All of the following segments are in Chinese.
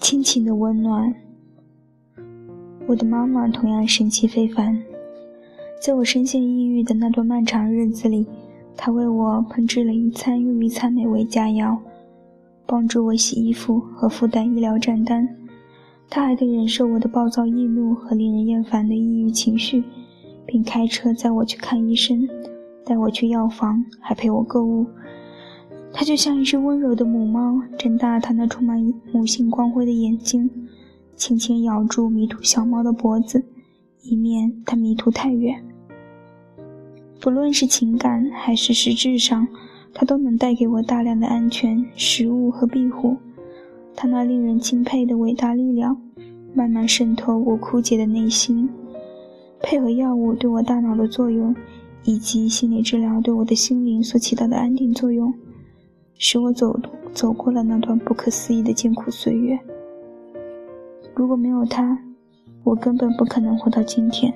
亲情的温暖。我的妈妈同样神气非凡，在我深陷抑郁的那段漫长日子里，她为我烹制了一餐又一餐美味佳肴，帮助我洗衣服和负担医疗账单。她还得忍受我的暴躁易怒和令人厌烦的抑郁情绪，并开车载我去看医生，带我去药房，还陪我购物。它就像一只温柔的母猫，睁大它那充满母性光辉的眼睛。轻轻咬住迷途小猫的脖子，以免它迷途太远。不论是情感还是实质上，它都能带给我大量的安全、食物和庇护。它那令人钦佩的伟大力量，慢慢渗透我枯竭的内心，配合药物对我大脑的作用，以及心理治疗对我的心灵所起到的安定作用，使我走走过了那段不可思议的艰苦岁月。如果没有他，我根本不可能活到今天。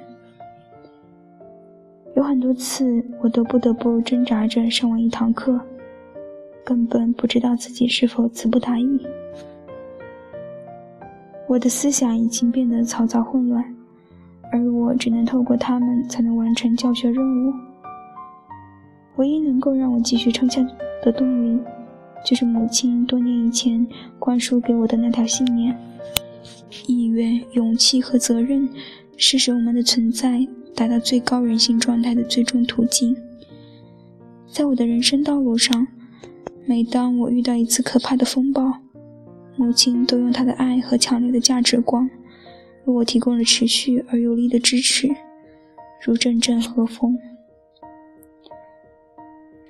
有很多次，我都不得不挣扎着上完一堂课，根本不知道自己是否词不达意。我的思想已经变得嘈杂混乱，而我只能透过他们才能完成教学任务。唯一能够让我继续撑下的动力，就是母亲多年以前灌输给我的那条信念。意愿、勇气和责任，是使我们的存在达到最高人性状态的最终途径。在我的人生道路上，每当我遇到一次可怕的风暴，母亲都用她的爱和强烈的价值观，为我提供了持续而有力的支持，如阵阵和风。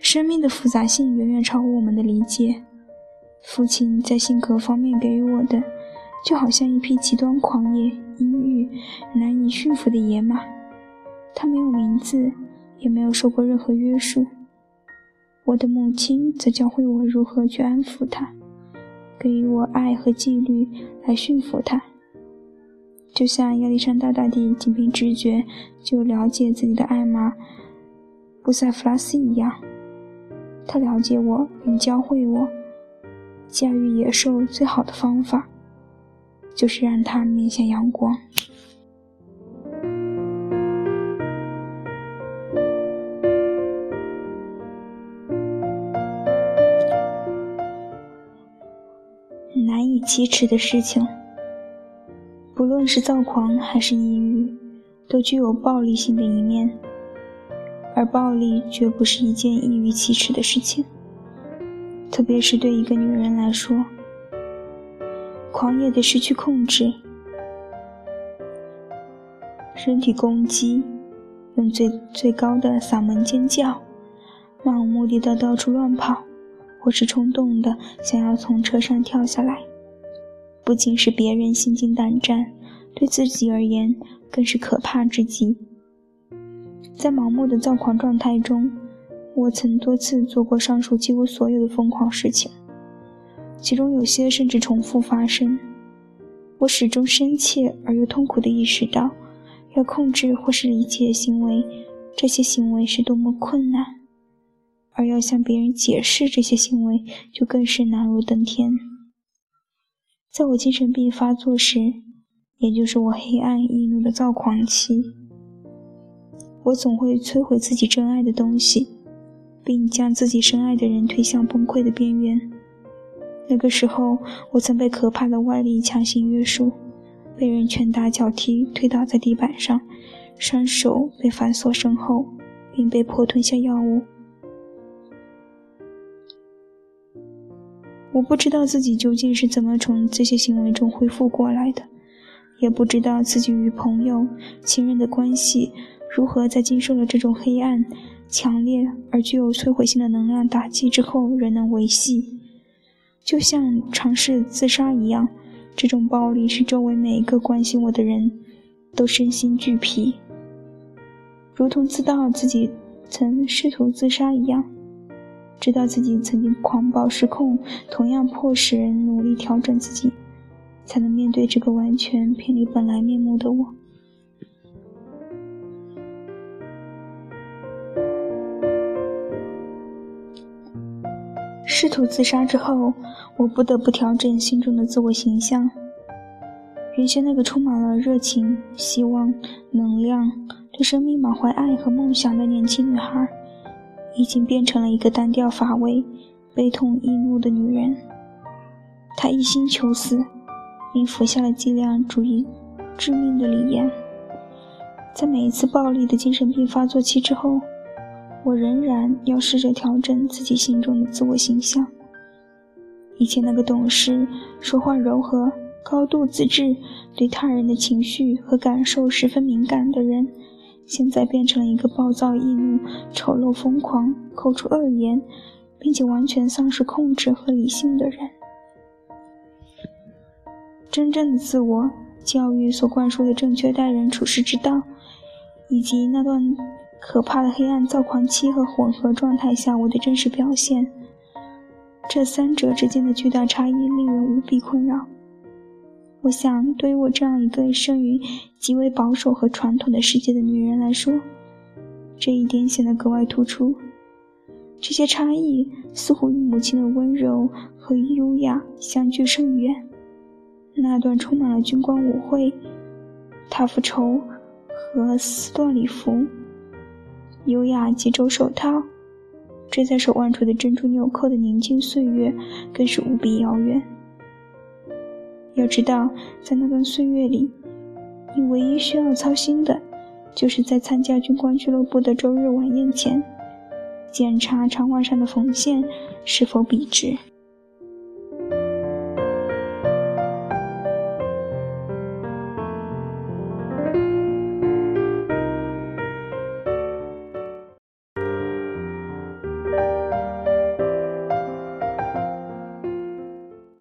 生命的复杂性远远超乎我们的理解。父亲在性格方面给予我的。就好像一匹极端狂野、阴郁、难以驯服的野马，他没有名字，也没有受过任何约束。我的母亲则教会我如何去安抚他，给予我爱和纪律来驯服他。就像亚历山大大帝仅凭直觉就了解自己的爱马布塞弗拉斯一样，他了解我并教会我驾驭野兽最好的方法。就是让它面向阳光。难以启齿的事情，不论是躁狂还是抑郁，都具有暴力性的一面，而暴力绝不是一件易于启齿的事情，特别是对一个女人来说。狂野的失去控制，身体攻击，用最最高的嗓门尖叫，漫无目的的到处乱跑，或是冲动的想要从车上跳下来，不仅使别人心惊胆战，对自己而言更是可怕至极。在盲目的躁狂状态中，我曾多次做过上述几乎所有的疯狂事情。其中有些甚至重复发生。我始终深切而又痛苦地意识到，要控制或是理解行为，这些行为是多么困难；而要向别人解释这些行为，就更是难如登天。在我精神病发作时，也就是我黑暗易怒的躁狂期，我总会摧毁自己珍爱的东西，并将自己深爱的人推向崩溃的边缘。那个时候，我曾被可怕的外力强行约束，被人拳打脚踢，推倒在地板上，双手被反锁身后，并被迫吞下药物。我不知道自己究竟是怎么从这些行为中恢复过来的，也不知道自己与朋友、亲人的关系如何在经受了这种黑暗、强烈而具有摧毁性的能量打击之后仍能维系。就像尝试自杀一样，这种暴力使周围每一个关心我的人都身心俱疲，如同知道自己曾试图自杀一样，知道自己曾经狂暴失控，同样迫使人努力调整自己，才能面对这个完全偏离本来面目的我。试图自杀之后，我不得不调整心中的自我形象。原先那个充满了热情、希望、能量、对生命满怀爱和梦想的年轻女孩，已经变成了一个单调乏味、悲痛易怒的女人。她一心求死，并服下了剂量主义致命的锂盐。在每一次暴力的精神病发作期之后，我仍然要试着调整自己心中的自我形象。以前那个懂事、说话柔和、高度自制、对他人的情绪和感受十分敏感的人，现在变成了一个暴躁易怒、丑陋疯狂、口出恶言，并且完全丧失控制和理性的人。真正的自我教育所灌输的正确待人处事之道，以及那段。可怕的黑暗躁狂期和混合状态下我的真实表现，这三者之间的巨大差异令人无比困扰。我想，对于我这样一个生于极为保守和传统的世界的女人来说，这一点显得格外突出。这些差异似乎与母亲的温柔和优雅相距甚远。那段充满了军官舞会、塔夫绸和斯多里夫。优雅及肘手套，坠在手腕处的珍珠纽扣的宁静岁月，更是无比遥远。要知道，在那段岁月里，你唯一需要操心的，就是在参加军官俱乐部的周日晚宴前，检查长袜上的缝线是否笔直。